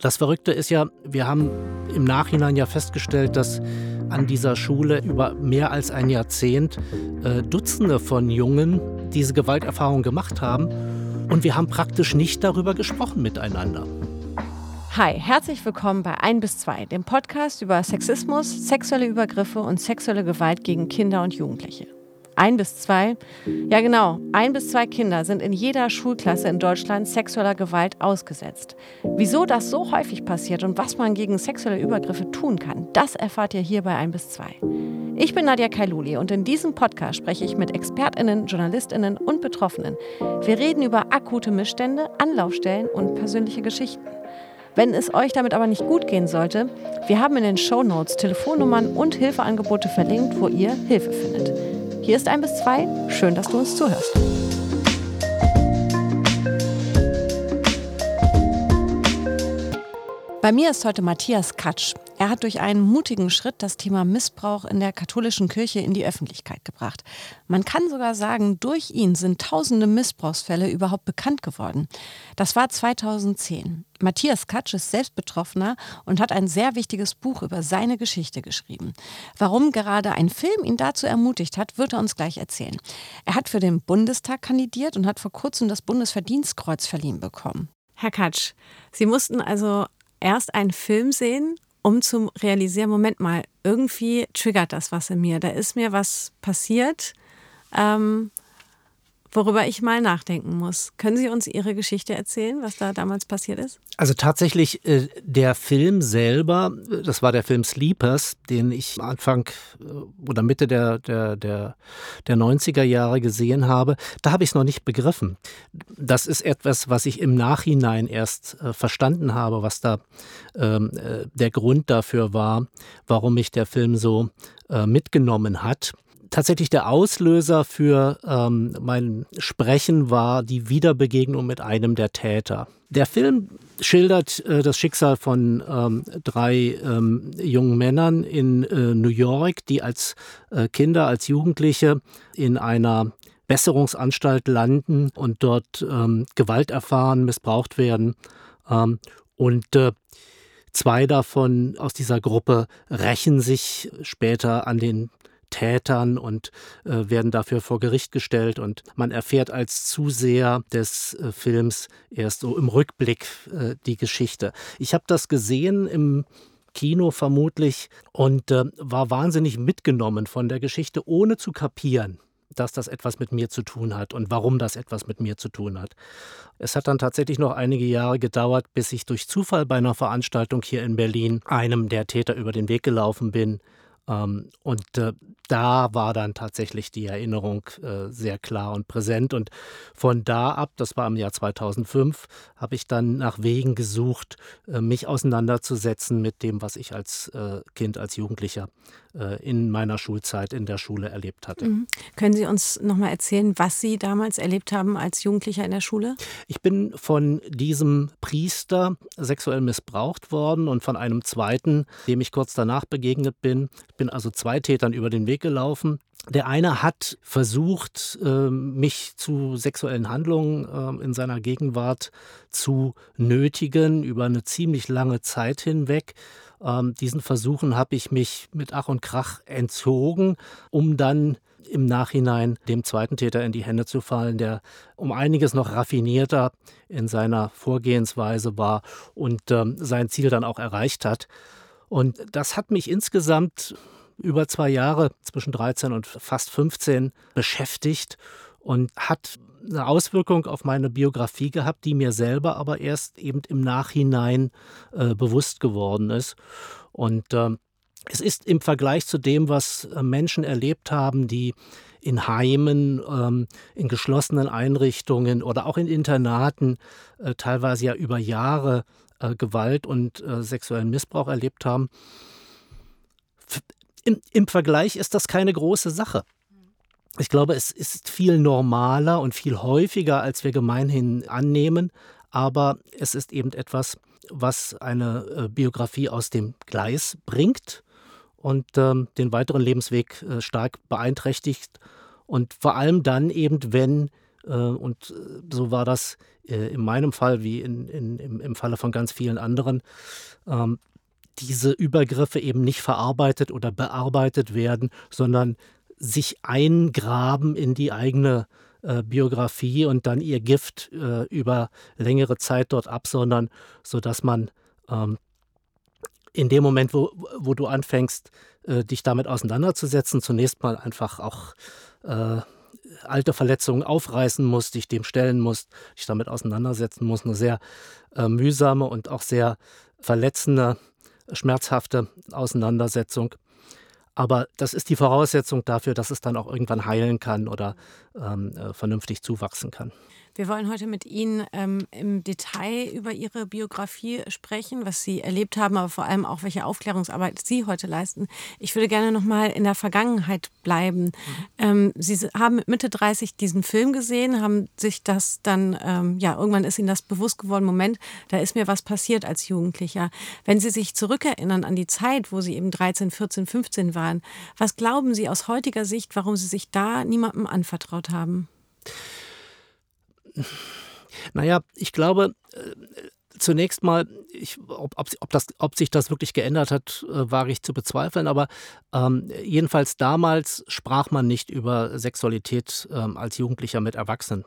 Das Verrückte ist ja, wir haben im Nachhinein ja festgestellt, dass an dieser Schule über mehr als ein Jahrzehnt äh, Dutzende von Jungen diese Gewalterfahrung gemacht haben und wir haben praktisch nicht darüber gesprochen miteinander. Hi, herzlich willkommen bei 1 bis 2, dem Podcast über Sexismus, sexuelle Übergriffe und sexuelle Gewalt gegen Kinder und Jugendliche. Ein bis zwei, ja genau, ein bis zwei Kinder sind in jeder Schulklasse in Deutschland sexueller Gewalt ausgesetzt. Wieso das so häufig passiert und was man gegen sexuelle Übergriffe tun kann, das erfahrt ihr hier bei ein bis zwei. Ich bin Nadja Kailuli und in diesem Podcast spreche ich mit ExpertInnen, JournalistInnen und Betroffenen. Wir reden über akute Missstände, Anlaufstellen und persönliche Geschichten. Wenn es euch damit aber nicht gut gehen sollte, wir haben in den Show Notes Telefonnummern und Hilfeangebote verlinkt, wo ihr Hilfe findet. Hier ist ein bis zwei. Schön, dass du uns zuhörst. Bei mir ist heute Matthias Katsch. Er hat durch einen mutigen Schritt das Thema Missbrauch in der katholischen Kirche in die Öffentlichkeit gebracht. Man kann sogar sagen, durch ihn sind tausende Missbrauchsfälle überhaupt bekannt geworden. Das war 2010. Matthias Katsch ist selbst Betroffener und hat ein sehr wichtiges Buch über seine Geschichte geschrieben. Warum gerade ein Film ihn dazu ermutigt hat, wird er uns gleich erzählen. Er hat für den Bundestag kandidiert und hat vor kurzem das Bundesverdienstkreuz verliehen bekommen. Herr Katsch, Sie mussten also erst einen Film sehen um zu realisieren, Moment mal, irgendwie triggert das was in mir. Da ist mir was passiert, ähm, worüber ich mal nachdenken muss. Können Sie uns Ihre Geschichte erzählen, was da damals passiert ist? Also tatsächlich, äh, der Film selber, das war der Film Sleepers, den ich Anfang äh, oder Mitte der, der, der, der 90er Jahre gesehen habe, da habe ich es noch nicht begriffen. Das ist etwas, was ich im Nachhinein erst äh, verstanden habe, was da ähm, der Grund dafür war, warum mich der Film so mitgenommen hat tatsächlich der Auslöser für ähm, mein Sprechen war die Wiederbegegnung mit einem der Täter. Der Film schildert äh, das Schicksal von ähm, drei ähm, jungen Männern in äh, New York, die als äh, Kinder, als Jugendliche in einer Besserungsanstalt landen und dort ähm, Gewalt erfahren, missbraucht werden. Ähm, und äh, Zwei davon aus dieser Gruppe rächen sich später an den Tätern und äh, werden dafür vor Gericht gestellt. Und man erfährt als Zuseher des äh, Films erst so im Rückblick äh, die Geschichte. Ich habe das gesehen im Kino vermutlich und äh, war wahnsinnig mitgenommen von der Geschichte, ohne zu kapieren dass das etwas mit mir zu tun hat und warum das etwas mit mir zu tun hat. Es hat dann tatsächlich noch einige Jahre gedauert, bis ich durch Zufall bei einer Veranstaltung hier in Berlin einem der Täter über den Weg gelaufen bin, ähm, und äh, da war dann tatsächlich die Erinnerung äh, sehr klar und präsent. Und von da ab, das war im Jahr 2005, habe ich dann nach Wegen gesucht, äh, mich auseinanderzusetzen mit dem, was ich als äh, Kind, als Jugendlicher in meiner Schulzeit in der Schule erlebt hatte. Mhm. Können Sie uns noch mal erzählen, was Sie damals erlebt haben als Jugendlicher in der Schule? Ich bin von diesem Priester sexuell missbraucht worden und von einem zweiten, dem ich kurz danach begegnet bin. Ich bin also zwei Tätern über den Weg gelaufen. Der eine hat versucht, ähm, mich zu sexuellen Handlungen ähm, in seiner Gegenwart zu nötigen über eine ziemlich lange Zeit hinweg. Ähm, diesen Versuchen habe ich mich mit Ach und Krach entzogen, um dann im Nachhinein dem zweiten Täter in die Hände zu fallen, der um einiges noch raffinierter in seiner Vorgehensweise war und ähm, sein Ziel dann auch erreicht hat. Und das hat mich insgesamt über zwei Jahre, zwischen 13 und fast 15, beschäftigt und hat eine Auswirkung auf meine Biografie gehabt, die mir selber aber erst eben im Nachhinein äh, bewusst geworden ist. Und äh, es ist im Vergleich zu dem, was äh, Menschen erlebt haben, die in Heimen, ähm, in geschlossenen Einrichtungen oder auch in Internaten äh, teilweise ja über Jahre äh, Gewalt und äh, sexuellen Missbrauch erlebt haben. Im, Im Vergleich ist das keine große Sache. Ich glaube, es ist viel normaler und viel häufiger, als wir gemeinhin annehmen, aber es ist eben etwas, was eine äh, Biografie aus dem Gleis bringt und ähm, den weiteren Lebensweg äh, stark beeinträchtigt und vor allem dann eben, wenn Äh, und so war das in meinem Fall wie in, in, im, im Falle von ganz vielen anderen. Ähm, diese Übergriffe eben nicht verarbeitet oder bearbeitet werden, sondern sich eingraben in die eigene äh, Biografie und dann ihr Gift äh, über längere Zeit dort absondern, sodass man ähm, in dem Moment, wo, wo du anfängst, äh, dich damit auseinanderzusetzen, zunächst mal einfach auch äh, alte Verletzungen aufreißen musst, dich dem stellen musst, dich damit auseinandersetzen musst. Eine sehr äh, mühsame und auch sehr verletzende, schmerzhafte Auseinandersetzung. Aber das ist die Voraussetzung dafür, dass es dann auch irgendwann heilen kann oder ähm, äh, vernünftig zuwachsen kann. Wir wollen heute mit Ihnen ähm, im Detail über Ihre Biografie sprechen, was Sie erlebt haben, aber vor allem auch, welche Aufklärungsarbeit Sie heute leisten. Ich würde gerne noch mal in der Vergangenheit bleiben. Mhm. Ähm, Sie haben mit Mitte 30 diesen Film gesehen, haben sich das dann, ähm, ja, irgendwann ist Ihnen das bewusst geworden, Moment, da ist mir was passiert als Jugendlicher. Wenn Sie sich zurückerinnern an die Zeit, wo Sie eben 13, 14, 15 waren, was glauben Sie aus heutiger Sicht, warum Sie sich da niemandem anvertraut haben? Naja, ich glaube, äh, zunächst mal, ich, ob, ob, das, ob sich das wirklich geändert hat, äh, wage ich zu bezweifeln. Aber ähm, jedenfalls damals sprach man nicht über Sexualität ähm, als Jugendlicher mit Erwachsenen.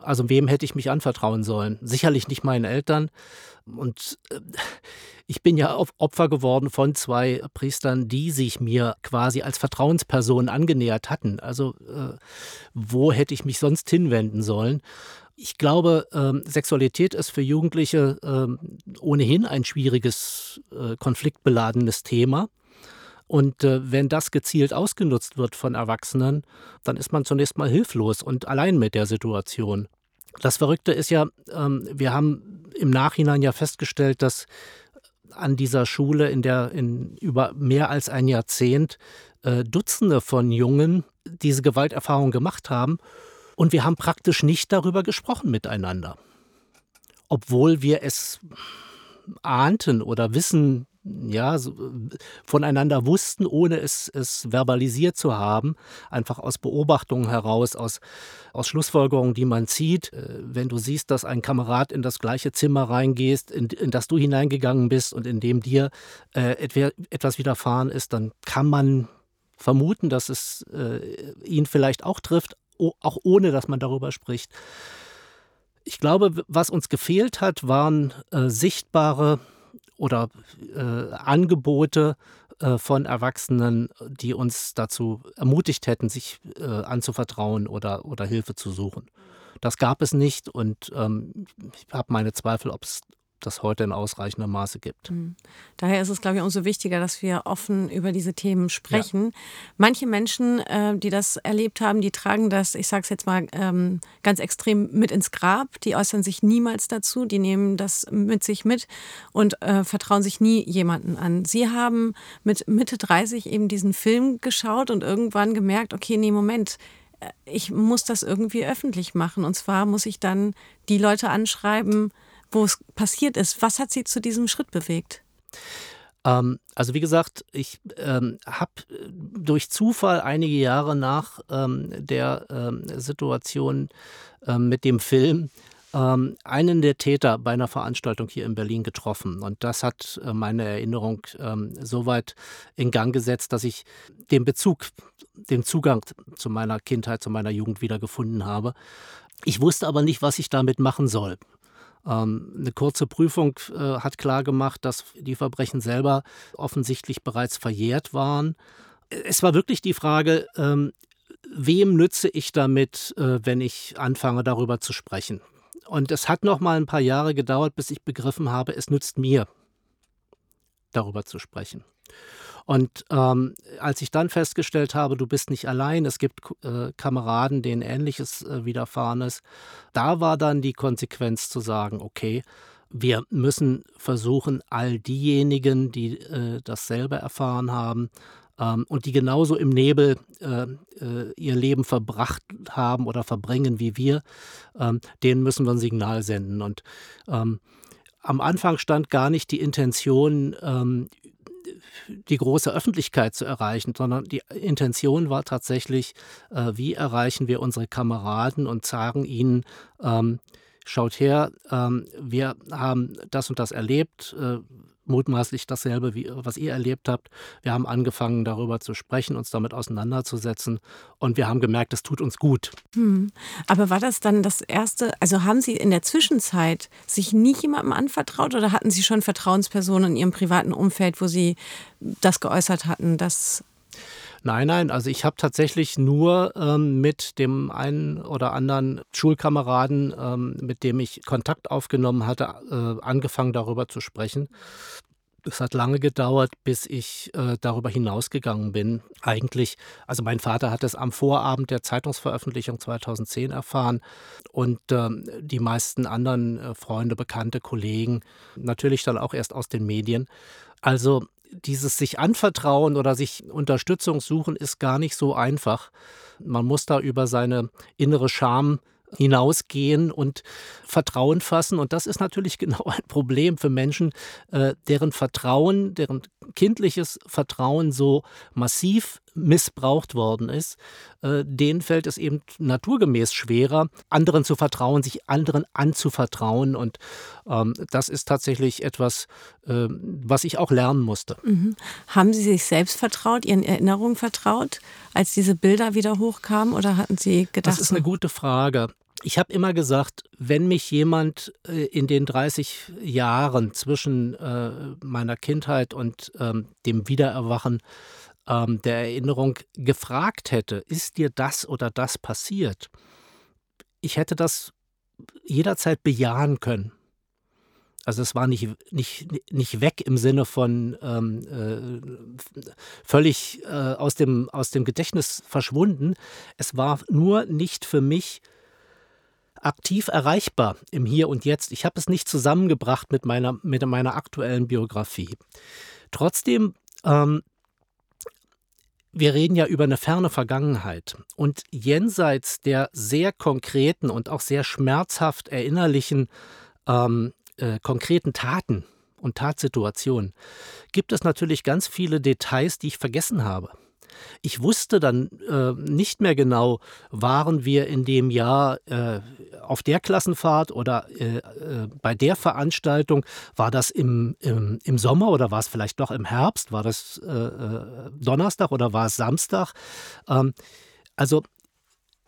Also wem hätte ich mich anvertrauen sollen? Sicherlich nicht meinen Eltern. Und äh, ich bin ja Opfer geworden von zwei Priestern, die sich mir quasi als Vertrauenspersonen angenähert hatten. Also äh, wo hätte ich mich sonst hinwenden sollen? Ich glaube, ähm, Sexualität ist für Jugendliche ähm, ohnehin ein schwieriges, äh, konfliktbeladenes Thema. Und äh, wenn das gezielt ausgenutzt wird von Erwachsenen, dann ist man zunächst mal hilflos und allein mit der Situation. Das Verrückte ist ja, ähm, wir haben im Nachhinein ja festgestellt, dass an dieser Schule in der in über mehr als ein Jahrzehnt äh, Dutzende von Jungen diese Gewalterfahrung gemacht haben und wir haben praktisch nicht darüber gesprochen miteinander, obwohl wir es ahnten oder wissen ja, so, voneinander wussten, ohne es, es verbalisiert zu haben, einfach aus Beobachtungen heraus, aus, aus Schlussfolgerungen, die man zieht. Äh, wenn du siehst, dass ein Kamerad in das gleiche Zimmer reingehst, in, in das du hineingegangen bist und in dem dir äh, etwas widerfahren ist, dann kann man vermuten, dass es äh, ihn vielleicht auch trifft, auch ohne dass man darüber spricht. Ich glaube, was uns gefehlt hat, waren äh, sichtbare oder äh, Angebote äh, von Erwachsenen, die uns dazu ermutigt hätten, sich äh, anzuvertrauen oder, oder Hilfe zu suchen. Das gab es nicht und ähm, ich habe meine Zweifel, ob es das heute in ausreichendem Maße gibt. Mhm. Daher ist es, glaube ich, umso wichtiger, dass wir offen über diese Themen sprechen. Ja. Manche Menschen, äh, die das erlebt haben, die tragen das, ich sage es jetzt mal ähm, ganz extrem, mit ins Grab. Die äußern sich niemals dazu, die nehmen das mit sich mit und äh, vertrauen sich nie jemanden an. Sie haben mit Mitte 30 eben diesen Film geschaut und irgendwann gemerkt, okay, nee, Moment, äh, ich muss das irgendwie öffentlich machen. Und zwar muss ich dann die Leute anschreiben, wo es passiert ist. Was hat Sie zu diesem Schritt bewegt? Ähm, also wie gesagt, ich ähm, habe durch Zufall einige Jahre nach ähm, der ähm, Situation ähm, mit dem Film ähm, einen der Täter bei einer Veranstaltung hier in Berlin getroffen. Und das hat äh, meine Erinnerung so weit in Gang gesetzt, dass ich den Bezug, den Zugang zu meiner Kindheit, zu meiner Jugend wieder gefunden habe. Ich wusste aber nicht, was ich damit machen soll. Ähm, eine kurze Prüfung äh, hat klargemacht, dass die Verbrechen selber offensichtlich bereits verjährt waren. Es war wirklich die Frage, ähm, wem nütze ich damit, äh, wenn ich anfange darüber zu sprechen? Und es hat noch mal ein paar Jahre gedauert, bis ich begriffen habe, es nützt mir, darüber zu sprechen. Und ähm, als ich dann festgestellt habe, du bist nicht allein, es gibt äh, Kameraden, denen ähnliches äh, widerfahren ist, da war dann die Konsequenz zu sagen, okay, wir müssen versuchen, all diejenigen, die äh, dasselbe erfahren haben ähm, und die genauso im Nebel äh, äh, ihr Leben verbracht haben oder verbringen wie wir, ähm, denen müssen wir ein Signal senden. Und ähm, am Anfang stand gar nicht die Intention, ähm, die große Öffentlichkeit zu erreichen, sondern die Intention war tatsächlich, äh, wie erreichen wir unsere Kameraden und sagen ihnen, ähm, schaut her, ähm, wir haben das und das erlebt, äh, mutmaßlich dasselbe, wie, was ihr erlebt habt. Wir haben angefangen, darüber zu sprechen, uns damit auseinanderzusetzen und wir haben gemerkt, es tut uns gut. Hm. Aber war das dann das erste, also haben Sie in der Zwischenzeit sich nie jemandem anvertraut oder hatten Sie schon Vertrauenspersonen in Ihrem privaten Umfeld, wo Sie das geäußert hatten, dass Nein, nein, also ich habe tatsächlich nur ähm, mit dem einen oder anderen Schulkameraden, ähm, mit dem ich Kontakt aufgenommen hatte, äh, angefangen darüber zu sprechen. Es hat lange gedauert, bis ich äh, darüber hinausgegangen bin. Eigentlich, also mein Vater hat es am Vorabend der Zeitungsveröffentlichung 2010 erfahren und äh, die meisten anderen äh, Freunde, Bekannte, Kollegen natürlich dann auch erst aus den Medien. Also dieses sich anvertrauen oder sich Unterstützung suchen ist gar nicht so einfach. Man muss da über seine innere Scham hinausgehen und Vertrauen fassen. Und das ist natürlich genau ein Problem für Menschen, äh, deren Vertrauen, deren kindliches Vertrauen so massiv missbraucht worden ist, äh, denen fällt es eben naturgemäß schwerer, anderen zu vertrauen, sich anderen anzuvertrauen. Und ähm, das ist tatsächlich etwas, äh, was ich auch lernen musste. Mhm. Haben Sie sich selbst vertraut, Ihren Erinnerungen vertraut, als diese Bilder wieder hochkamen? Oder hatten Sie gedacht? Das ist eine gute Frage. Ich habe immer gesagt, wenn mich jemand äh, in den 30 Jahren zwischen äh, meiner Kindheit und ähm, dem Wiedererwachen ähm, der Erinnerung gefragt hätte, ist dir das oder das passiert? Ich hätte das jederzeit bejahen können. Also es war nicht, nicht, nicht weg im Sinne von ähm, äh, völlig äh, aus, dem, aus dem Gedächtnis verschwunden. Es war nur nicht für mich aktiv erreichbar im Hier und Jetzt. Ich habe es nicht zusammengebracht mit meiner, mit meiner aktuellen Biografie. Trotzdem, ähm, wir reden ja über eine ferne Vergangenheit. Und jenseits der sehr konkreten und auch sehr schmerzhaft erinnerlichen ähm, äh, konkreten Taten und Tatsituationen gibt es natürlich ganz viele Details, die ich vergessen habe. Ich wusste dann äh, nicht mehr genau, waren wir in dem Jahr äh, auf der Klassenfahrt oder äh, äh, bei der Veranstaltung, war das im, im, im, Sommer oder war es vielleicht doch im Herbst, war das äh, äh, Donnerstag oder war es Samstag? Ähm, also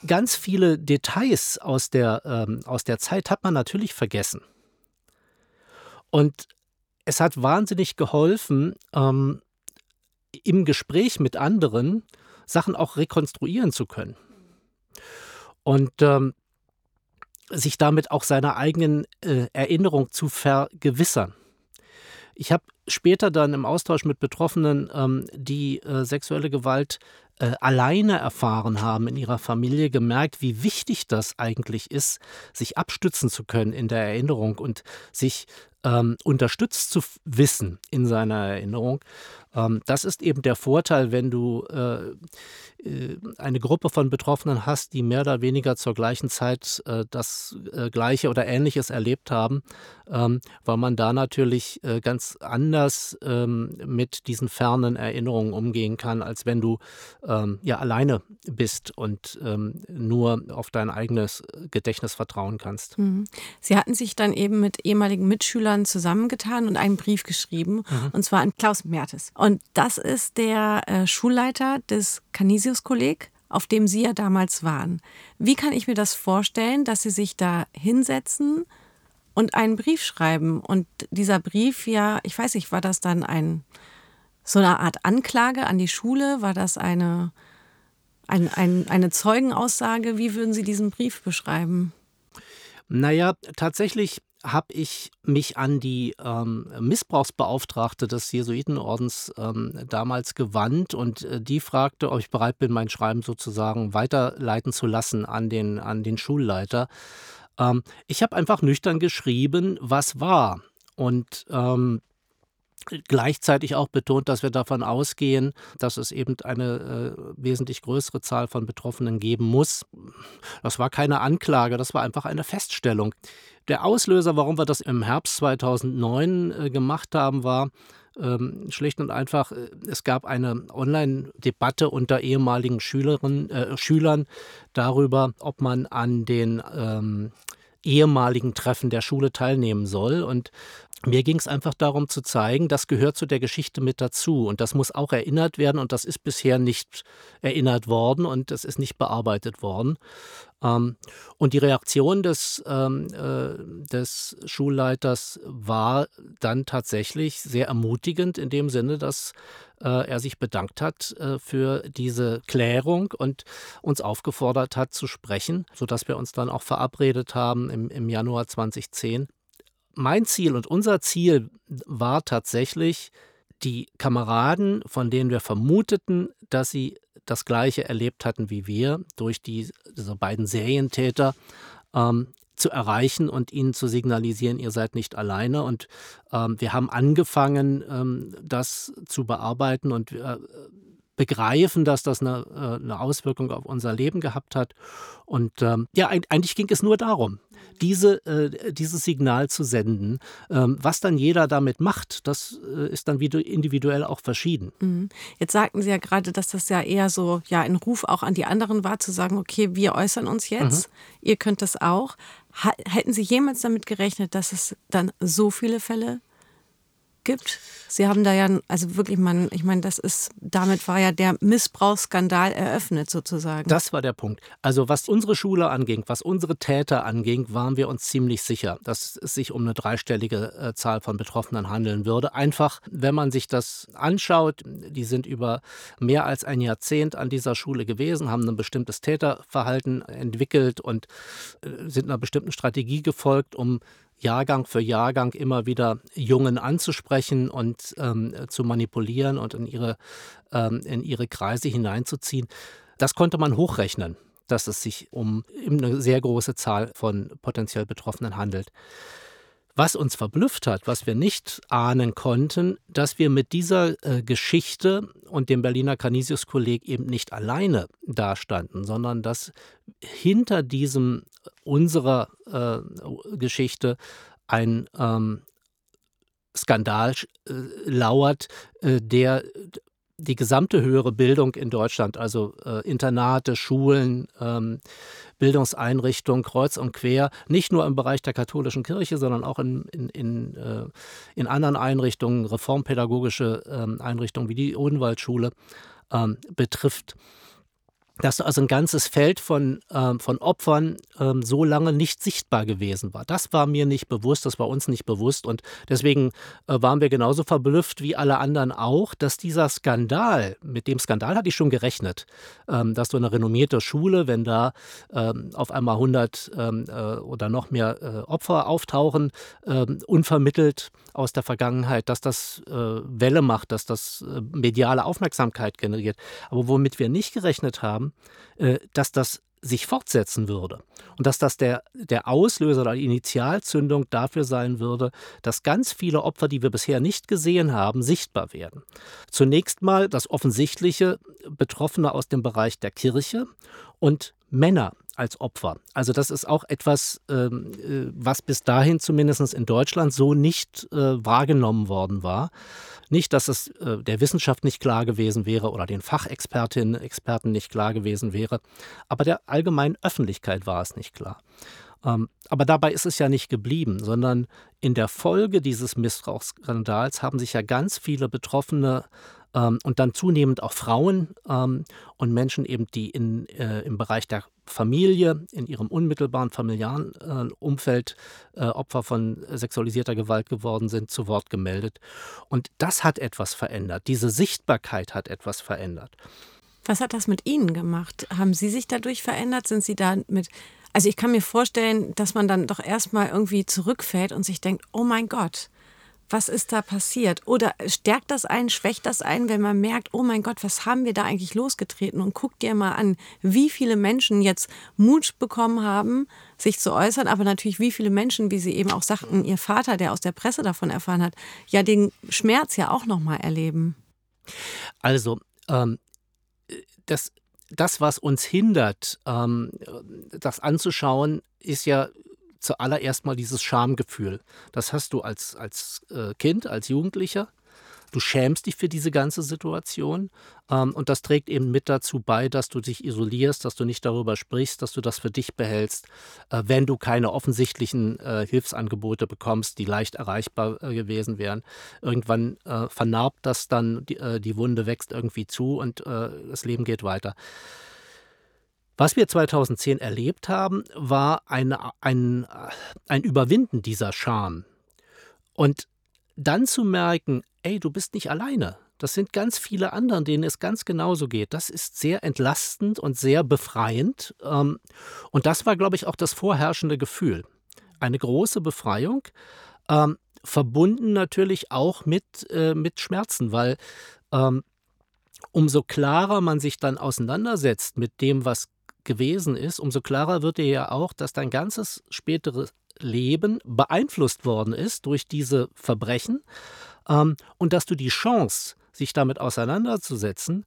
ganz viele Details aus der, ähm, aus der Zeit hat man natürlich vergessen. Und es hat wahnsinnig geholfen, ähm, im Gespräch mit anderen Sachen auch rekonstruieren zu können. Und ähm, sich damit auch seiner eigenen äh, Erinnerung zu vergewissern. Ich habe später dann im Austausch mit Betroffenen, ähm, die äh, sexuelle Gewalt äh, alleine erfahren haben in ihrer Familie, gemerkt, wie wichtig das eigentlich ist, sich abstützen zu können in der Erinnerung und sich ähm, unterstützt zu wissen in seiner Erinnerung. Ähm, das ist eben der Vorteil, wenn du äh, äh, eine Gruppe von Betroffenen hast, die mehr oder weniger zur gleichen Zeit äh, das äh, Gleiche oder Ähnliches erlebt haben, ähm, weil man da natürlich äh, ganz anders ähm, mit diesen fernen Erinnerungen umgehen kann, als wenn du ähm, ja alleine bist und ähm, nur auf dein eigenes Gedächtnis vertrauen kannst. Mhm. Sie hatten sich dann eben mit ehemaligen Mitschülern zusammengetan und einen Brief geschrieben, mhm. und zwar an Klaus Mertes. Und das ist der äh, Schulleiter des Canisius-Kolleg, auf dem Sie ja damals waren. Wie kann ich mir das vorstellen, dass Sie sich da hinsetzen und einen Brief schreiben? Und dieser Brief ja, ich weiß nicht, war das dann ein so eine Art Anklage an die Schule? War das eine, ein, ein, eine Zeugenaussage? Wie würden Sie diesen Brief beschreiben? Naja, tatsächlich habe ich mich an die ähm, Missbrauchsbeauftragte des Jesuitenordens ähm, damals gewandt und äh, die fragte, ob ich bereit bin, mein Schreiben sozusagen weiterleiten zu lassen an den, an den Schulleiter. Ähm, ich habe einfach nüchtern geschrieben, was war. Und ähm, gleichzeitig auch betont, dass wir davon ausgehen, dass es eben eine äh, wesentlich größere Zahl von Betroffenen geben muss. Das war keine Anklage, das war einfach eine Feststellung. Der Auslöser, warum wir das im Herbst 2009 äh, gemacht haben, war, ähm, schlicht und einfach, äh, es gab eine Online-Debatte unter ehemaligen Schülerinnen, äh, Schülern darüber, ob man an den ähm, ehemaligen Treffen der Schule teilnehmen soll. Und mir ging es einfach darum zu zeigen, das gehört zu der Geschichte mit dazu und das muss auch erinnert werden und das ist bisher nicht erinnert worden und das ist nicht bearbeitet worden. Ähm, und die Reaktion des, ähm, äh, des Schulleiters war dann tatsächlich sehr ermutigend in dem Sinne, dass äh, er sich bedankt hat äh, für diese Klärung und uns aufgefordert hat zu sprechen, sodass wir uns dann auch verabredet haben im, im Januar 2010 mein Ziel und unser Ziel war tatsächlich, die Kameraden, von denen wir vermuteten, dass sie das Gleiche erlebt hatten wie wir, durch die, diese beiden Serientäter, ähm, zu erreichen und ihnen zu signalisieren, ihr seid nicht alleine. Und ähm, wir haben angefangen, ähm, das zu bearbeiten und äh, begreifen, dass das eine, äh, eine, Auswirkung auf unser Leben gehabt hat. Und ähm, ja, eigentlich ging es nur darum, diese, äh, dieses Signal zu senden. Ähm, was dann jeder damit macht, das äh, ist dann wieder individuell auch verschieden. Mhm. Jetzt sagten Sie ja gerade, dass das ja eher so ja, ein Ruf auch an die anderen war, zu sagen, okay, wir äußern uns jetzt, mhm. ihr könnt das auch. Hätten Sie jemals damit gerechnet, dass es dann so viele Fälle gibt. Sie haben da ja, also wirklich, man, ich meine, das ist, damit war ja der Missbrauchsskandal eröffnet sozusagen. Das war der Punkt. Also was unsere Schule anging, was unsere Täter anging, waren wir uns ziemlich sicher, dass es sich um eine dreistellige äh, Zahl von Betroffenen handeln würde. Einfach, wenn man sich das anschaut, die sind über mehr als ein Jahrzehnt an dieser Schule gewesen, haben ein bestimmtes Täterverhalten entwickelt und äh, sind einer bestimmten Strategie gefolgt, um Jahrgang für Jahrgang immer wieder Jungen anzusprechen und ähm, zu manipulieren und in ihre, ähm, in ihre Kreise hineinzuziehen. Das konnte man hochrechnen, dass es sich um eine sehr große Zahl von potenziell Betroffenen handelt. Was uns verblüfft hat, was wir nicht ahnen konnten, dass wir mit dieser äh, Geschichte und dem Berliner Canisius-Kolleg eben nicht alleine dastanden, sondern dass hinter diesem unserer äh, Geschichte ein ähm, Skandal äh, lauert, äh, der die gesamte höhere Bildung in Deutschland, also äh, Internate, Schulen, ähm, Bildungseinrichtungen kreuz und quer, nicht nur im Bereich der katholischen Kirche, sondern auch in, in, in, äh, in anderen Einrichtungen, reformpädagogische ähm, Einrichtungen wie die Odenwaldschule, ähm, betrifft dass also ein ganzes Feld von, ähm, von Opfern ähm, so lange nicht sichtbar gewesen war. Das war mir nicht bewusst, das war uns nicht bewusst und deswegen äh, waren wir genauso verblüfft wie alle anderen auch, dass dieser Skandal, mit dem Skandal hatte ich schon gerechnet, ähm, dass so eine renommierte Schule, wenn da ähm, auf einmal 100 ähm, äh, oder noch mehr äh, Opfer auftauchen, ähm, unvermittelt aus der Vergangenheit, dass das äh, Welle macht, dass das äh, mediale Aufmerksamkeit generiert. Aber womit wir nicht gerechnet haben, äh, dass das sich fortsetzen würde und dass das der, der Auslöser oder die Initialzündung dafür sein würde, dass ganz viele Opfer, die wir bisher nicht gesehen haben, sichtbar werden. Zunächst mal das offensichtliche Betroffene aus dem Bereich der Kirche und Männer als Opfer. Also das ist auch etwas, ähm, äh, was bis dahin zumindest in Deutschland so nicht äh, wahrgenommen worden war. Nicht, dass es äh, der Wissenschaft nicht klar gewesen wäre oder den Fachexpertinnen, Experten nicht klar gewesen wäre, aber der allgemeinen Öffentlichkeit war es nicht klar. Ähm, aber dabei ist es ja nicht geblieben, sondern in der Folge dieses Missbrauchsskandals haben sich ja ganz viele Betroffene ähm, und dann zunehmend auch Frauen und Menschen eben, die in, äh, im Bereich der Familie, in ihrem unmittelbaren familiären äh, Umfeld äh, Opfer von sexualisierter Gewalt geworden sind, zu Wort gemeldet. Und das hat etwas verändert. Diese Sichtbarkeit hat etwas verändert. Was hat das mit Ihnen gemacht? Haben Sie sich dadurch verändert? Sind Sie da mit also ich kann mir vorstellen, dass man dann doch erstmal irgendwie zurückfällt und sich denkt, oh mein Gott, Was ist da passiert? Oder stärkt das einen, schwächt das einen, wenn man merkt, oh mein Gott, was haben wir da eigentlich losgetreten? Und guck dir mal an, wie viele Menschen jetzt Mut bekommen haben, sich zu äußern, aber natürlich wie viele Menschen, wie Sie eben auch sagten, Ihr Vater, der aus der Presse davon erfahren hat, ja den Schmerz ja auch nochmal erleben. Also, ähm, das, das, was uns hindert, ähm, das anzuschauen, ist ja zuallererst mal dieses Schamgefühl. Das hast du als, als äh, Kind, als Jugendlicher. Du schämst dich für diese ganze Situation ähm, und das trägt eben mit dazu bei, dass du dich isolierst, dass du nicht darüber sprichst, dass du das für dich behältst, äh, wenn du keine offensichtlichen äh, Hilfsangebote bekommst, die leicht erreichbar gewesen wären. Irgendwann vernarbt das dann, die, Wunde wächst irgendwie zu und das Leben geht weiter. Was wir 2010 erlebt haben, war eine, ein, ein Überwinden dieser Scham. Und dann zu merken, ey, du bist nicht alleine. Das sind ganz viele anderen, denen es ganz genauso geht. Das ist sehr entlastend und sehr befreiend. Ähm, und das war, glaube ich, auch das vorherrschende Gefühl. Eine große Befreiung, ähm, verbunden natürlich auch mit, äh, mit Schmerzen, weil ähm, umso klarer man sich dann auseinandersetzt mit dem, was gewesen ist, umso klarer wird dir ja auch, dass dein ganzes späteres Leben beeinflusst worden ist durch diese Verbrechen ähm, und dass du die Chance, sich damit auseinanderzusetzen,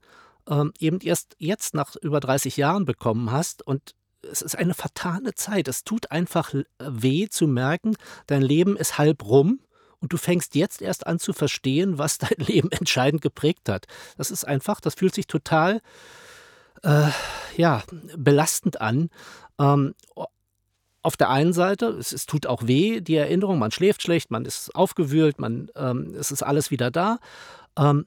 ähm, eben erst jetzt nach über 30 Jahren bekommen hast und es ist eine vertane Zeit. Es tut einfach weh zu merken, dein Leben ist halb rum und du fängst jetzt erst an zu verstehen, was dein Leben entscheidend geprägt hat. Das ist einfach, das fühlt sich total äh, ja, belastend an. Ähm, auf der einen Seite, es, es, tut auch weh, die Erinnerung, man schläft schlecht, man ist aufgewühlt, man, ähm, es ist alles wieder da. Ähm,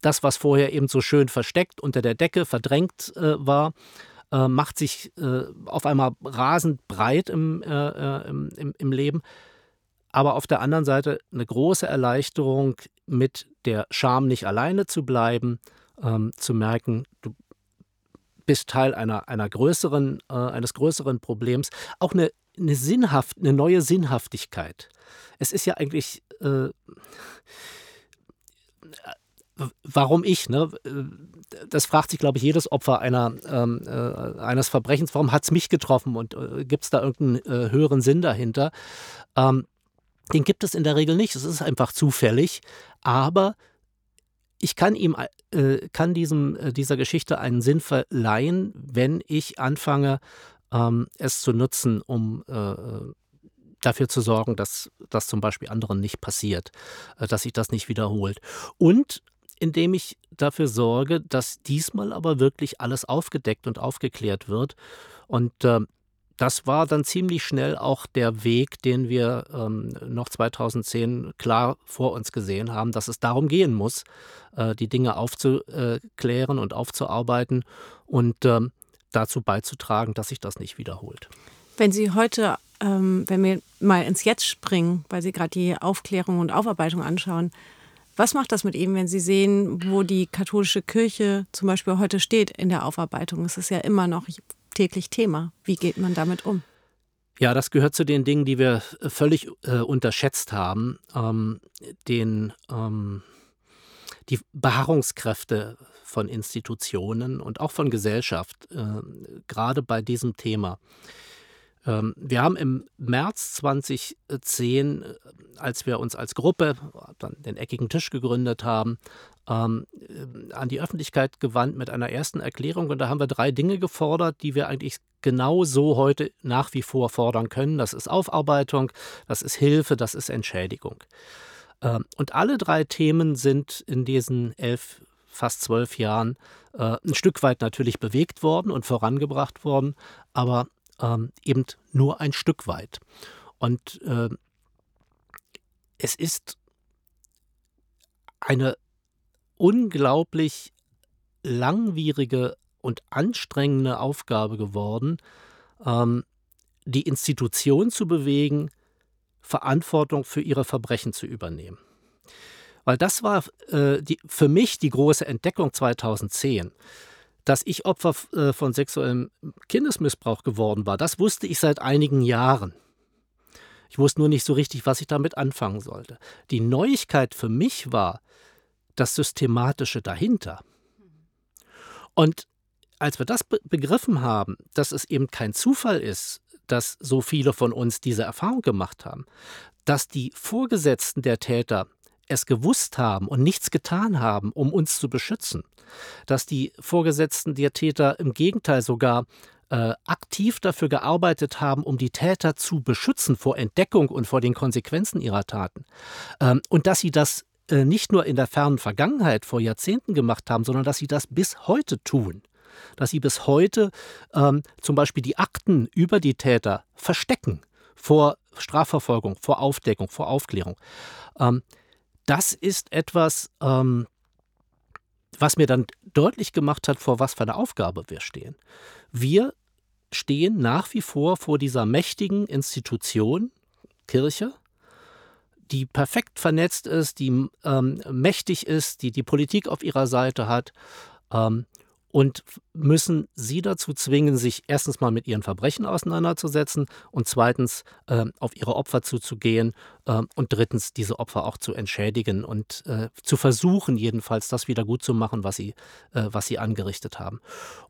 das, was vorher eben so schön versteckt unter der Decke verdrängt äh, war, äh, macht sich äh, auf einmal rasend breit im, äh, äh, im, im, Leben. Aber auf der anderen Seite eine große Erleichterung, mit der Scham nicht alleine zu bleiben, ähm, zu merken, du bist Teil einer, einer größeren, äh, eines größeren Problems. Auch eine, eine, sinnhaft, eine neue Sinnhaftigkeit. Es ist ja eigentlich. Äh, warum ich? Ne? Das fragt sich, glaube ich, jedes Opfer einer, ähm, äh, eines Verbrechens. Warum hat es mich getroffen und äh, gibt es da irgendeinen äh, höheren Sinn dahinter? Ähm, den gibt es in der Regel nicht. Es ist einfach zufällig. Aber ich kann ihm, äh, kann diesem, äh, dieser Geschichte einen Sinn verleihen, wenn ich anfange, ähm, es zu nutzen, um äh, äh, dafür zu sorgen, dass das zum Beispiel anderen nicht passiert, äh, dass sich das nicht wiederholt. Und indem ich dafür sorge, dass diesmal aber wirklich alles aufgedeckt und aufgeklärt wird. Und ähm, das war dann ziemlich schnell auch der Weg, den wir ähm, noch 2010 klar vor uns gesehen haben, dass es darum gehen muss, äh, die Dinge aufzuklären und aufzuarbeiten und ähm, dazu beizutragen, dass sich das nicht wiederholt. Wenn Sie heute, ähm, wenn wir mal ins Jetzt springen, weil Sie gerade die Aufklärung und Aufarbeitung anschauen, was macht das mit Ihnen, wenn Sie sehen, wo die katholische Kirche zum Beispiel heute steht in der Aufarbeitung? Es ist ja immer noch täglich Thema. Wie geht man damit um? Ja, das gehört zu den Dingen, die wir völlig äh, unterschätzt haben. Ähm, den, ähm, die Beharrungskräfte von Institutionen und auch von Gesellschaft, äh, gerade bei diesem Thema. Ähm, wir haben im März 2010, äh, als wir uns als Gruppe dann den eckigen Tisch gegründet haben, ähm, äh, an die Öffentlichkeit gewandt mit einer ersten Erklärung. Und da haben wir drei Dinge gefordert, die wir eigentlich genau so heute nach wie vor fordern können. Das ist Aufarbeitung, das ist Hilfe, das ist Entschädigung. Ähm, und alle drei Themen sind in diesen elf, fast zwölf Jahren äh, ein Stück weit natürlich bewegt worden und vorangebracht worden. Aber ähm, eben nur ein Stück weit. Und äh, es ist eine unglaublich langwierige und anstrengende Aufgabe geworden, ähm, die Institution zu bewegen, Verantwortung für ihre Verbrechen zu übernehmen. Weil das war äh, die, für mich die große Entdeckung 2010 dass ich Opfer äh, von sexuellem Kindesmissbrauch geworden war, das wusste ich seit einigen Jahren. Ich wusste nur nicht so richtig, was ich damit anfangen sollte. Die Neuigkeit für mich war das Systematische dahinter. Und als wir das be begriffen haben, dass es eben kein Zufall ist, dass so viele von uns diese Erfahrung gemacht haben, dass die Vorgesetzten der Täter es gewusst haben und nichts getan haben, um uns zu beschützen, dass die Vorgesetzten der Täter im Gegenteil sogar äh, aktiv dafür gearbeitet haben, um die Täter zu beschützen vor Entdeckung und vor den Konsequenzen ihrer Taten. Ähm, und dass sie das nicht nur in der fernen Vergangenheit vor Jahrzehnten gemacht haben, sondern dass sie das bis heute tun. Dass sie bis heute ähm, zum Beispiel die Akten über die Täter verstecken vor Strafverfolgung, vor Aufdeckung, vor Aufklärung. Ähm, das ist etwas, ähm, was mir dann deutlich gemacht hat, vor was für eine Aufgabe wir stehen. Wir stehen nach wie vor vor dieser mächtigen Institution, Kirche, die perfekt vernetzt ist, die ähm, mächtig ist, die die Politik auf ihrer Seite hat ähm, und müssen sie dazu zwingen, sich erstens mal mit ihren Verbrechen auseinanderzusetzen und zweitens äh, auf ihre Opfer zuzugehen äh, und drittens diese Opfer auch zu entschädigen und äh, zu versuchen, jedenfalls das wieder gut zu machen, was sie, äh, was sie angerichtet haben.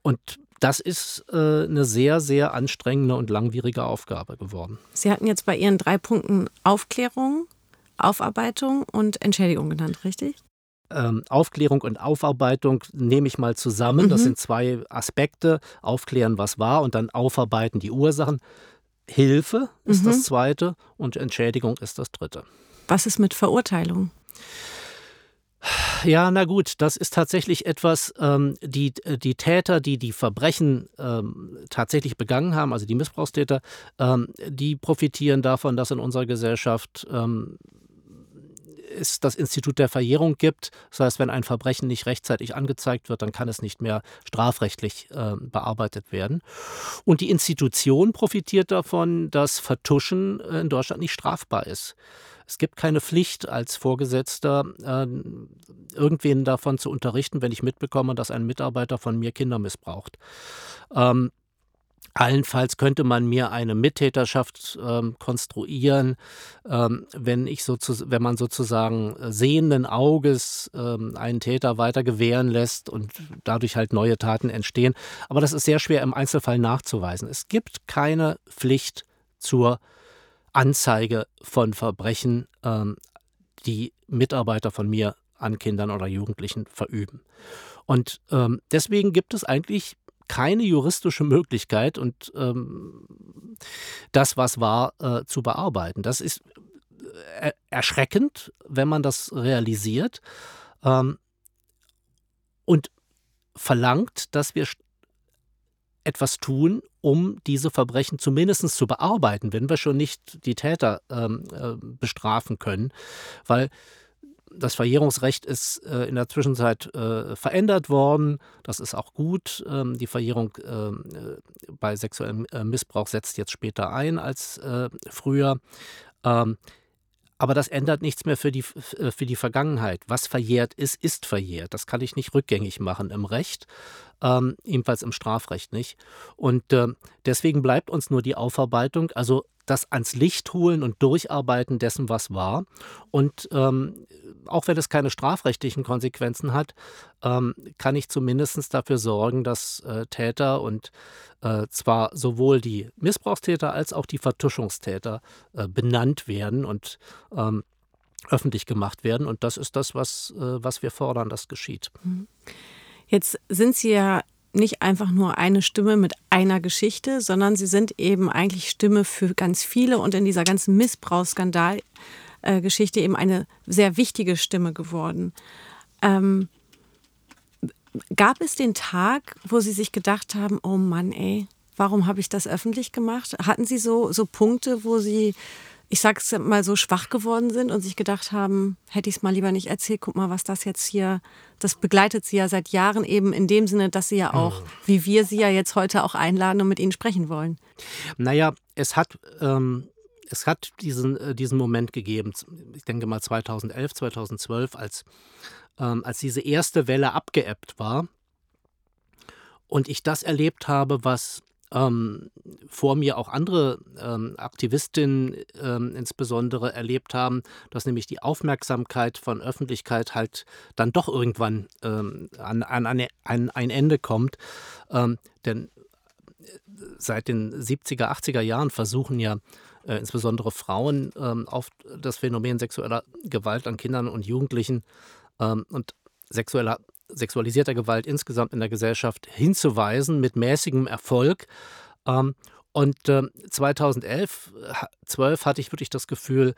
Und das ist äh, eine sehr, sehr anstrengende und langwierige Aufgabe geworden. Sie hatten jetzt bei Ihren drei Punkten Aufklärung, Aufarbeitung und Entschädigung genannt, richtig? ähm, Aufklärung und Aufarbeitung nehme ich mal zusammen. Mhm. Das sind zwei Aspekte. Aufklären, was war und dann aufarbeiten die Ursachen. Hilfe ist mhm. das zweite und Entschädigung ist das dritte. Was ist mit Verurteilung? Ja, na gut, das ist tatsächlich etwas, ähm, die, die Täter, die die Verbrechen ähm, tatsächlich begangen haben, also die Missbrauchstäter, ähm, die profitieren davon, dass in unserer Gesellschaft ähm, es das Institut der Verjährung gibt. Das heißt, wenn ein Verbrechen nicht rechtzeitig angezeigt wird, dann kann es nicht mehr strafrechtlich äh, bearbeitet werden. Und die Institution profitiert davon, dass Vertuschen äh, in Deutschland nicht strafbar ist. Es gibt keine Pflicht als Vorgesetzter, äh, irgendwen davon zu unterrichten, wenn ich mitbekomme, dass ein Mitarbeiter von mir Kinder missbraucht. Ähm, Allenfalls könnte man mir eine Mittäterschaft ähm, konstruieren, ähm, wenn ich wenn man sozusagen sehenden Auges ähm, einen Täter weiter gewähren lässt und dadurch halt neue Taten entstehen. Aber das ist sehr schwer im Einzelfall nachzuweisen. Es gibt keine Pflicht zur Anzeige von Verbrechen, ähm, die Mitarbeiter von mir an Kindern oder Jugendlichen verüben. Und ähm, deswegen gibt es eigentlich keine juristische Möglichkeit und ähm, das, was war, äh, zu bearbeiten. Das ist äh, erschreckend, wenn man das realisiert ähm, und verlangt, dass wir etwas tun, um diese Verbrechen zumindest zu bearbeiten, wenn wir schon nicht die Täter ähm, äh, bestrafen können, weil das Verjährungsrecht ist äh, in der Zwischenzeit äh, verändert worden. Das ist auch gut. Ähm, die Verjährung ähm, äh, bei sexuellem äh, Missbrauch setzt jetzt später ein als äh, früher. Ähm, aber das ändert nichts mehr für die, äh, für die Vergangenheit. Was verjährt ist, ist verjährt. Das kann ich nicht rückgängig machen im Recht, ähm, ebenfalls im Strafrecht nicht. Und deswegen bleibt uns nur die Aufarbeitung, also das ans Licht holen und Durcharbeiten dessen, was war. Und ähm, auch wenn es keine strafrechtlichen Konsequenzen hat, ähm, kann ich zumindest dafür sorgen, dass äh, Täter und äh, zwar sowohl die Missbrauchstäter als auch die Vertuschungstäter äh, benannt werden und ähm, öffentlich gemacht werden. Und das ist das, was, äh, was wir fordern, das geschieht. Mhm. Jetzt sind Sie ja nicht einfach nur eine Stimme mit einer Geschichte, sondern sie sind eben eigentlich Stimme für ganz viele und in dieser ganzen Missbrauchsskandalgeschichte eben eine sehr wichtige Stimme geworden. Ähm, gab es den Tag, wo Sie sich gedacht haben, oh Mann, ey, warum habe ich das öffentlich gemacht? Hatten Sie so, so Punkte, wo Sie ich sag's mal so schwach geworden sind und sich gedacht haben, hätte ich es mal lieber nicht erzählt, guck mal, was das jetzt hier, das begleitet sie ja seit Jahren eben in dem Sinne, dass sie ja auch, mhm. wie wir sie ja jetzt heute auch einladen und mit ihnen sprechen wollen. Naja, es hat, ähm, es hat diesen, äh, diesen Moment gegeben, ich denke mal 2011, 2012, als, ähm, als diese erste Welle abgeebbt war und ich das erlebt habe, was ähm, vor mir auch andere ähm, Aktivistinnen ähm, insbesondere erlebt haben, dass nämlich die Aufmerksamkeit von Öffentlichkeit halt dann doch irgendwann ähm, an, an, an, ein Ende kommt. Ähm, denn äh, seit den 70er, 80er Jahren versuchen ja äh, insbesondere Frauen ähm, auf das Phänomen sexueller Gewalt an Kindern und Jugendlichen und sexueller sexualisierter Gewalt insgesamt in der Gesellschaft hinzuweisen, mit mäßigem Erfolg. Ähm, und äh, 2011, 12 hatte ich wirklich das Gefühl,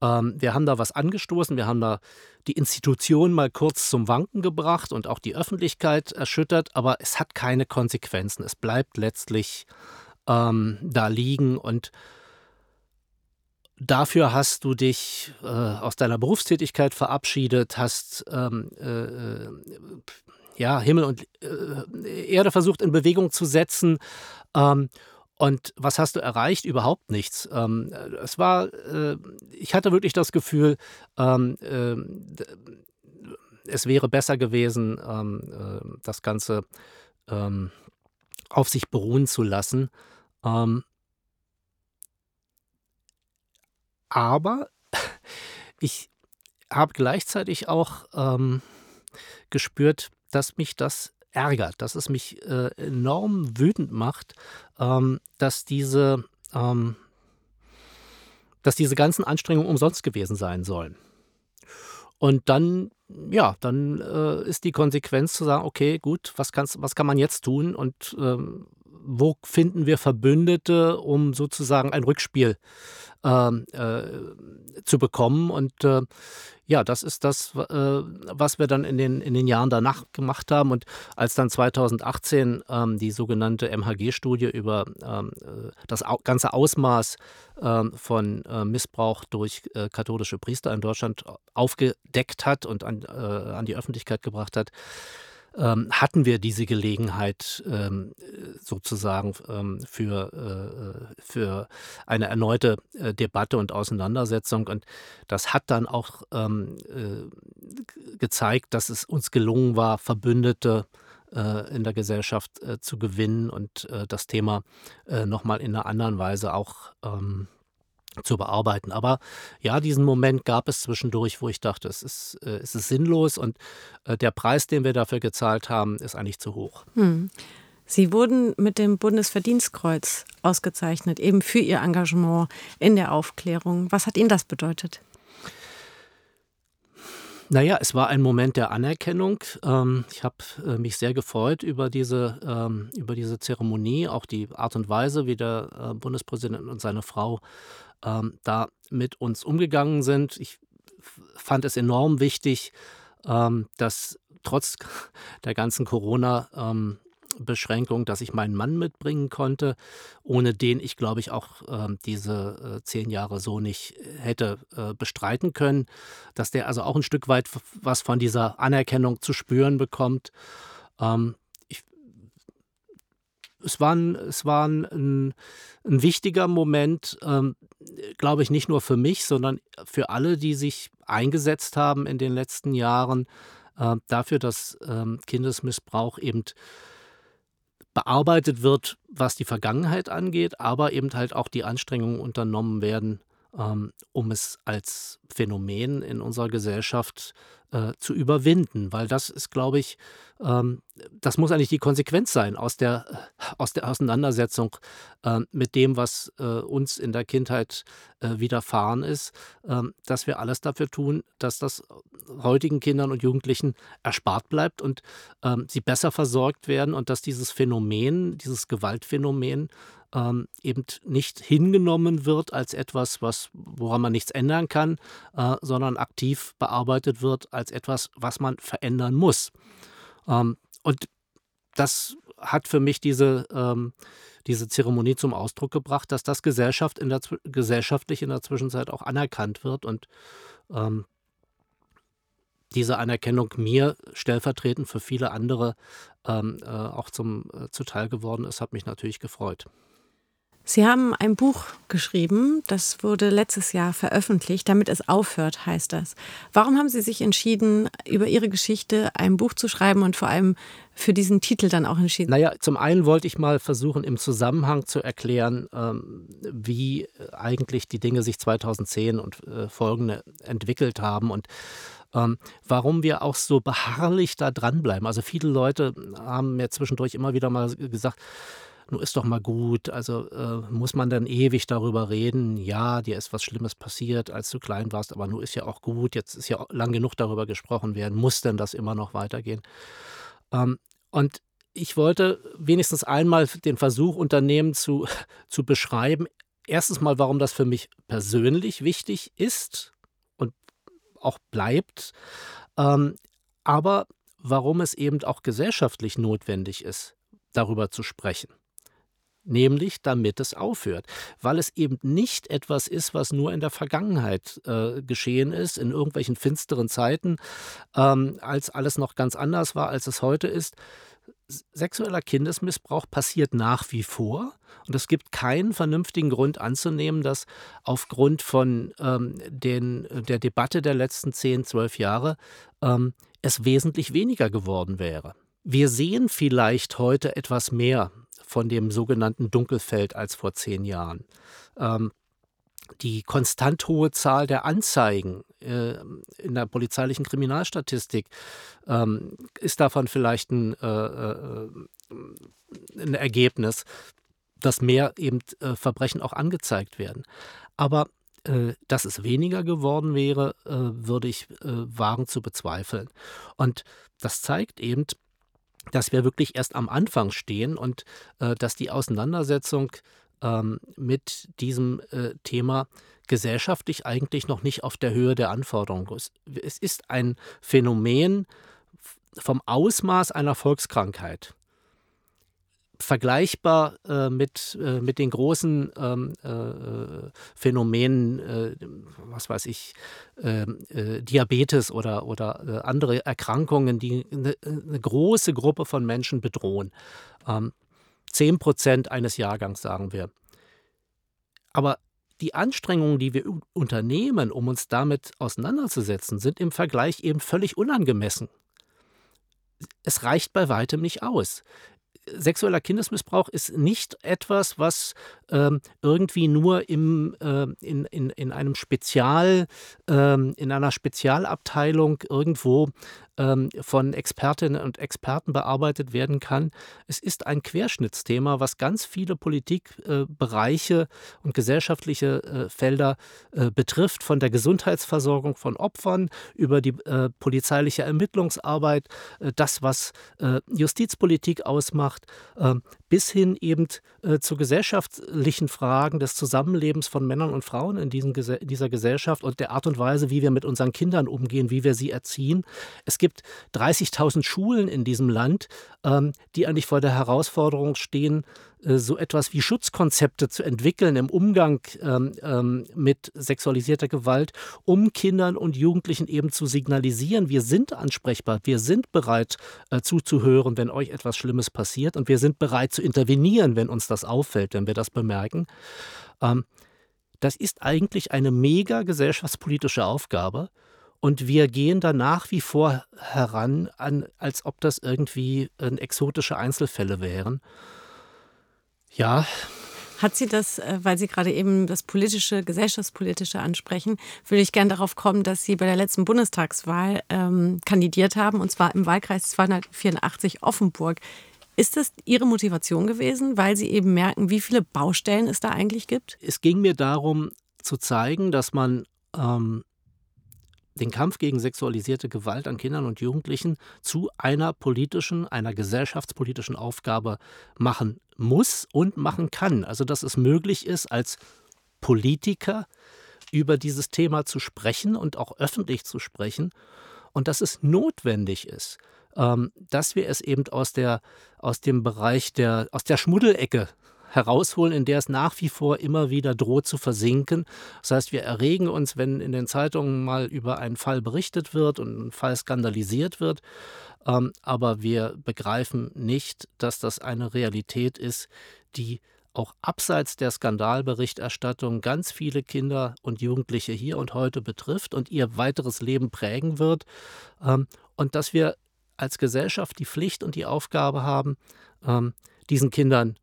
ähm, wir haben da was angestoßen, wir haben da die Institution mal kurz zum Wanken gebracht und auch die Öffentlichkeit erschüttert, aber es hat keine Konsequenzen. Es bleibt letztlich ähm, da liegen und Dafür hast du dich äh, aus deiner Berufstätigkeit verabschiedet, hast ähm, äh, äh, ja, Himmel und äh, Erde versucht in Bewegung zu setzen. Ähm, und was hast du erreicht? Überhaupt nichts. Ähm, es war, äh, ich hatte wirklich das Gefühl, ähm, äh, es wäre besser gewesen, ähm, das Ganze ähm, auf sich beruhen zu lassen. Ähm, aber ich habe gleichzeitig auch ähm, gespürt, dass mich das ärgert, dass es mich äh, enorm wütend macht, ähm, dass diese ähm, dass diese ganzen Anstrengungen umsonst gewesen sein sollen. Und dann, ja, dann äh, ist die Konsequenz zu sagen, okay, gut, was, kannst, was kann man jetzt tun und ähm, wo finden wir Verbündete, um sozusagen ein Rückspiel ähm, äh, zu bekommen. Und äh, ja, das ist das, äh, was wir dann in den, in den Jahren danach gemacht haben. Und als dann 2018 ähm, die sogenannte MHG-Studie über ähm, äh, das au ganze Ausmaß ähm, von äh, Missbrauch durch äh, katholische Priester in Deutschland aufgedeckt hat und an, an die Öffentlichkeit gebracht hat, ähm, hatten wir diese Gelegenheit ähm, sozusagen ähm, für, äh, für eine erneute äh, Debatte und Auseinandersetzung. Und das hat dann auch ähm, äh, gezeigt, dass es uns gelungen war, Verbündete äh, in der Gesellschaft äh, zu gewinnen und äh, das Thema nochmal in einer anderen Weise auch ähm, zu bearbeiten. Aber ja, diesen Moment gab es zwischendurch, wo ich dachte, es ist, äh, es ist sinnlos und äh, der Preis, den wir dafür gezahlt haben, ist eigentlich zu hoch. Hm. Sie wurden mit dem Bundesverdienstkreuz ausgezeichnet, eben für Ihr Engagement in der Aufklärung. Was hat Ihnen das bedeutet? Naja, es war ein Moment der Anerkennung. Ähm, ich habe äh, mich sehr gefreut über diese, ähm, über diese Zeremonie, auch die Art und Weise, wie der äh, Bundespräsident und seine Frau ähm, da mit uns umgegangen sind. Ich fand es enorm wichtig, ähm, dass trotz der ganzen Corona ähm, dass ich meinen Mann mitbringen konnte, ohne den ich, glaube ich, auch äh, diese äh, zehn Jahre so nicht hätte äh, bestreiten können, dass der also auch ein Stück weit was von dieser Anerkennung zu spüren bekommt. Ähm, es war ein, es war ein, ein wichtiger Moment, ähm, glaube ich, nicht nur für mich, sondern für alle, die sich eingesetzt haben in den letzten Jahren äh, dafür, dass ähm, Kindesmissbrauch eben bearbeitet wird, was die Vergangenheit angeht, aber eben halt auch die Anstrengungen unternommen werden, ähm, um es als Phänomen in unserer Gesellschaft äh, zu überwinden, weil das ist, glaube ich, ähm, das muss eigentlich die Konsequenz sein aus der, aus der Auseinandersetzung äh, mit dem, was äh, uns in der Kindheit äh, widerfahren ist, ähm, dass wir alles dafür tun, dass das heutigen Kindern und Jugendlichen erspart bleibt und ähm, sie besser versorgt werden und dass dieses Phänomen, dieses Gewaltphänomen ähm, eben nicht hingenommen wird als etwas, was, woran man nichts ändern kann, äh, sondern aktiv bearbeitet wird als etwas, was man verändern muss. Ähm, und das hat für mich diese, ähm, diese Zeremonie zum Ausdruck gebracht, dass das Gesellschaft in der, gesellschaftlich in der Zwischenzeit auch anerkannt wird und ähm, diese Anerkennung mir stellvertretend für viele andere ähm, äh, auch zum äh, zuteil geworden ist, hat mich natürlich gefreut. Sie haben ein Buch geschrieben, das wurde letztes Jahr veröffentlicht, damit es aufhört, heißt das. Warum haben Sie sich entschieden, über Ihre Geschichte ein Buch zu schreiben und vor allem für diesen Titel dann auch entschieden? Naja, zum einen wollte ich mal versuchen, im Zusammenhang zu erklären, ähm, wie eigentlich die Dinge sich 2010 und äh, folgende entwickelt haben und ähm, warum wir auch so beharrlich da dranbleiben. Also viele Leute haben mir zwischendurch immer wieder mal gesagt, nun ist doch mal gut, also äh, muss man dann ewig darüber reden, ja, dir ist was Schlimmes passiert, als du klein warst, aber nun ist ja auch gut, jetzt ist ja lang genug darüber gesprochen werden, muss denn das immer noch weitergehen? Ähm, und ich wollte wenigstens einmal den Versuch unternehmen zu, zu beschreiben, erstens mal, warum das für mich persönlich wichtig ist und auch bleibt, ähm, aber warum es eben auch gesellschaftlich notwendig ist, darüber zu sprechen nämlich damit es aufhört, weil es eben nicht etwas ist, was nur in der Vergangenheit äh, geschehen ist, in irgendwelchen finsteren Zeiten, ähm, als alles noch ganz anders war, als es heute ist. Sexueller Kindesmissbrauch passiert nach wie vor und es gibt keinen vernünftigen Grund anzunehmen, dass aufgrund von ähm, den, der Debatte der letzten 10, 12 Jahre ähm, es wesentlich weniger geworden wäre. Wir sehen vielleicht heute etwas mehr von dem sogenannten Dunkelfeld als vor zehn Jahren. Ähm, die konstant hohe Zahl der Anzeigen äh, in der polizeilichen Kriminalstatistik ähm, ist davon vielleicht ein, äh, äh, ein, Ergebnis, dass mehr eben äh, Verbrechen auch angezeigt werden. Aber äh, dass es weniger geworden wäre, äh, würde ich wagen zu bezweifeln. Und das zeigt eben, dass wir wirklich erst am Anfang stehen und äh, dass die Auseinandersetzung ähm, mit diesem äh, Thema gesellschaftlich eigentlich noch nicht auf der Höhe der Anforderungen ist. Es ist ein Phänomen vom Ausmaß einer Volkskrankheit vergleichbar äh, mit, äh, mit den großen ähm, äh, Phänomenen, äh, was weiß ich, ähm, äh, Diabetes oder, oder äh, andere Erkrankungen, die eine, eine, große Gruppe von Menschen bedrohen. Ähm, 10 Prozent eines Jahrgangs, sagen wir. Aber die Anstrengungen, die wir unternehmen, um uns damit auseinanderzusetzen, sind im Vergleich eben völlig unangemessen. Es reicht bei weitem nicht aus sexueller Kindesmissbrauch ist nicht etwas, was ähm, irgendwie nur im, äh, in, in, in einem Spezial, ähm, in einer Spezialabteilung irgendwo ähm, von Expertinnen und Experten bearbeitet werden kann. Es ist ein Querschnittsthema, was ganz viele Politikbereiche äh, und gesellschaftliche äh, Felder äh, betrifft, von der Gesundheitsversorgung von Opfern über die äh, polizeiliche Ermittlungsarbeit, äh, das, was Justizpolitik ausmacht, bis hin eben zu gesellschaftlichen Fragen des Zusammenlebens von Männern und Frauen in, dieser Gesellschaft und der Art und Weise, wie wir mit unseren Kindern umgehen, wie wir sie erziehen. Es gibt gibt 30.000 Schulen in diesem Land, ähm, die eigentlich vor der Herausforderung stehen, äh, so etwas wie Schutzkonzepte zu entwickeln im Umgang ähm, ähm, mit sexualisierter Gewalt, um Kindern und Jugendlichen eben zu signalisieren, wir sind ansprechbar, wir sind bereit äh, zuzuhören, wenn euch etwas Schlimmes passiert und wir sind bereit zu intervenieren, wenn uns das auffällt, wenn wir das bemerken. Ähm, das ist eigentlich eine mega gesellschaftspolitische Aufgabe. Und wir gehen da nach wie vor heran, an, als ob das irgendwie äh, exotische Einzelfälle wären. Ja. Hat sie das, äh, weil Sie gerade eben das politische, gesellschaftspolitische ansprechen, würde ich gerne darauf kommen, dass Sie bei der letzten Bundestagswahl ähm, kandidiert haben, und zwar im Wahlkreis 284 Offenburg. Ist das Ihre Motivation gewesen, weil Sie eben merken, wie viele Baustellen es da eigentlich gibt? Es ging mir darum zu zeigen, dass man ähm, den Kampf gegen sexualisierte Gewalt an Kindern und Jugendlichen zu einer politischen, einer gesellschaftspolitischen Aufgabe machen muss und machen kann. Also dass es möglich ist, als Politiker über dieses Thema zu sprechen und auch öffentlich zu sprechen und dass es notwendig ist, ähm, dass wir es eben aus, der, aus dem Bereich der, aus der Schmuddelecke herausholen, in der es nach wie vor immer wieder droht zu versinken. Das heißt, wir erregen uns, wenn in den Zeitungen mal über einen Fall berichtet wird und ein Fall skandalisiert wird, ähm, aber wir begreifen nicht, dass das eine Realität ist, die auch abseits der Skandalberichterstattung ganz viele Kinder und Jugendliche hier und heute betrifft und ihr weiteres Leben prägen wird. Ähm, und dass wir als Gesellschaft die Pflicht und die Aufgabe haben, ähm, diesen Kindern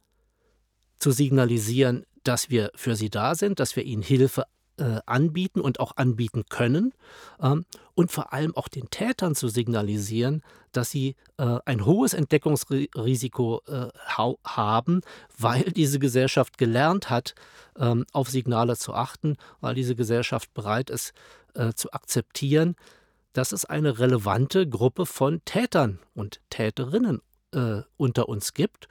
zu signalisieren, dass wir für sie da sind, dass wir ihnen Hilfe äh, anbieten und auch anbieten können ähm, und vor allem auch den Tätern zu signalisieren, dass sie äh, ein hohes Entdeckungsrisiko äh, haben, weil diese Gesellschaft gelernt hat, ähm, auf Signale zu achten, weil diese Gesellschaft bereit ist zu akzeptieren, dass es eine relevante Gruppe von Tätern und Täterinnen unter uns gibt.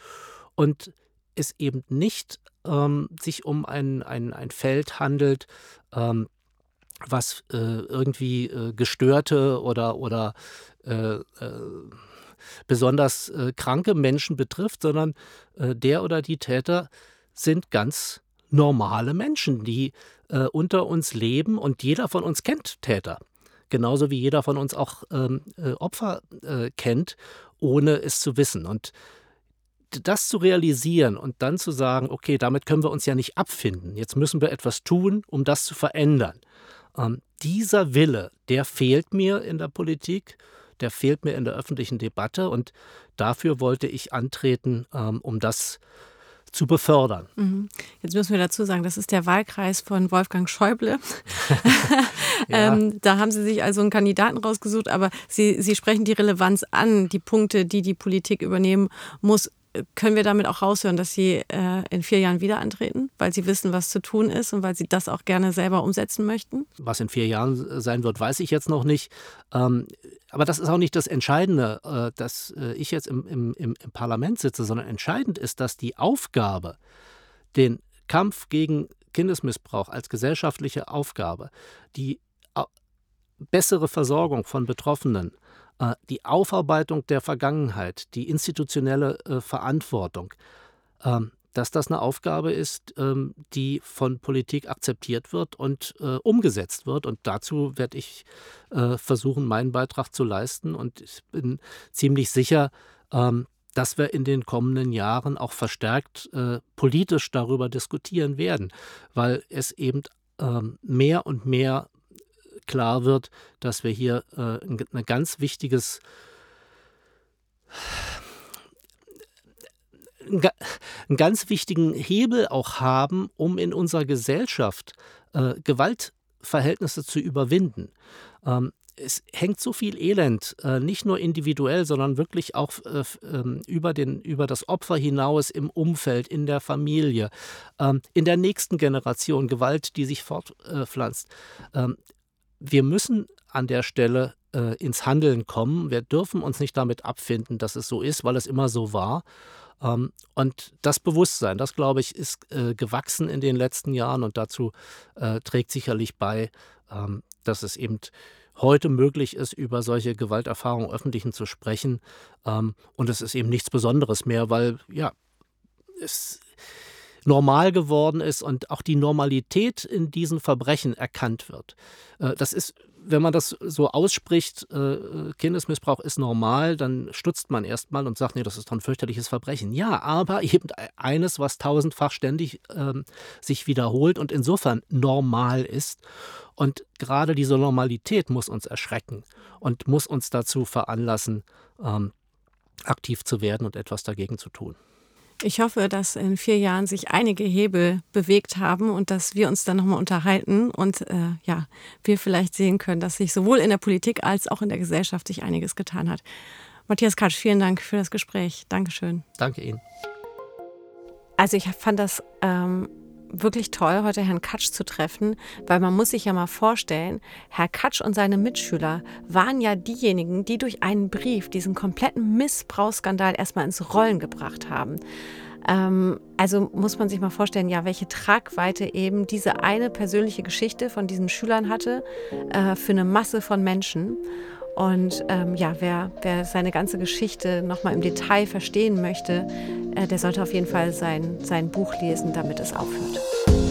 Und es eben nicht ähm, sich um ein, ein, ein Feld handelt, ähm, was äh, irgendwie äh, gestörte oder, oder äh, äh besonders äh, kranke Menschen betrifft, sondern äh, der oder die Täter sind ganz normale Menschen, die unter uns leben und jeder von uns kennt Täter. Genauso wie jeder von uns auch ähm, Opfer kennt, ohne es zu wissen. Und das zu realisieren und dann zu sagen, okay, damit können wir uns ja nicht abfinden, jetzt müssen wir etwas tun, um das zu verändern. Ähm, dieser Wille, der fehlt mir in der Politik, der fehlt mir in der öffentlichen Debatte und dafür wollte ich antreten, ähm, um das zu befördern. Mhm. Jetzt müssen wir dazu sagen, das ist der Wahlkreis von Wolfgang Schäuble. ja. ähm, da haben Sie sich also einen Kandidaten rausgesucht, aber Sie, Sie sprechen die Relevanz an, die Punkte, die die Politik übernehmen muss, können wir damit auch raushören, dass Sie äh, in vier Jahren wieder antreten, weil Sie wissen, was zu tun ist und weil Sie das auch gerne selber umsetzen möchten? Was in vier Jahren sein wird, weiß ich jetzt noch nicht. Ähm, aber das ist auch nicht das Entscheidende, äh, dass äh, ich jetzt im, im, im, Parlament sitze, sondern entscheidend ist, dass die Aufgabe, den Kampf gegen Kindesmissbrauch als gesellschaftliche Aufgabe, die bessere Versorgung von Betroffenen, die Aufarbeitung der Vergangenheit, die institutionelle äh, Verantwortung, ähm, dass das eine Aufgabe ist, ähm, die von Politik akzeptiert wird und äh, umgesetzt wird. Und dazu werde ich versuchen, meinen Beitrag zu leisten. Und ich bin ziemlich sicher, ähm, dass wir in den kommenden Jahren auch verstärkt politisch darüber diskutieren werden, weil es eben mehr und mehr klar wird, dass wir hier äh, ein ganz wichtiges einen ganz wichtigen Hebel auch haben, um in unserer Gesellschaft äh, Gewaltverhältnisse zu überwinden. Ähm, es hängt so viel Elend, äh, nicht nur individuell, sondern wirklich auch äh, ähm, über, den, über das Opfer hinaus im Umfeld, in der Familie, ähm, in der nächsten Generation Gewalt, die sich fortpflanzt. Ähm, wir müssen an der Stelle äh, ins Handeln kommen. Wir dürfen uns nicht damit abfinden, dass es so ist, weil es immer so war. Ähm, und das Bewusstsein, das glaube ich, ist äh, gewachsen in den letzten Jahren und dazu äh, trägt sicherlich bei, ähm, dass es eben heute möglich ist, über solche Gewalterfahrungen öffentlichen zu sprechen. Ähm, und es ist eben nichts Besonderes mehr, weil ja, es normal geworden ist und auch die Normalität in diesen Verbrechen erkannt wird. Äh, das ist, wenn man das so ausspricht, äh, Kindesmissbrauch ist normal, dann stutzt man erstmal und sagt, nee, das ist doch ein fürchterliches Verbrechen. Ja, aber eben eines, was tausendfach ständig ähm, sich wiederholt und insofern normal ist. Und gerade diese Normalität muss uns erschrecken und muss uns dazu veranlassen, ähm, aktiv zu werden und etwas dagegen zu tun. Ich hoffe, dass in vier Jahren sich einige Hebel bewegt haben und dass wir uns dann nochmal unterhalten und äh, ja, wir vielleicht sehen können, dass sich sowohl in der Politik als auch in der Gesellschaft sich einiges getan hat. Matthias Katsch, vielen Dank für das Gespräch. Dankeschön. Danke Ihnen. Also ich fand das ähm, wirklich toll, heute Herrn Katsch zu treffen, weil man muss sich ja mal vorstellen, Herr Katsch und seine Mitschüler waren ja diejenigen, die durch einen Brief diesen kompletten Missbrauchsskandal erstmal ins Rollen gebracht haben. Ähm, also muss man sich mal vorstellen, ja, welche Tragweite eben diese eine persönliche Geschichte von diesen Schülern hatte äh, für eine Masse von Menschen. Und ähm, ja, wer, wer seine ganze Geschichte nochmal im Detail verstehen möchte, äh, der sollte auf jeden Fall sein, sein Buch lesen, damit es aufhört.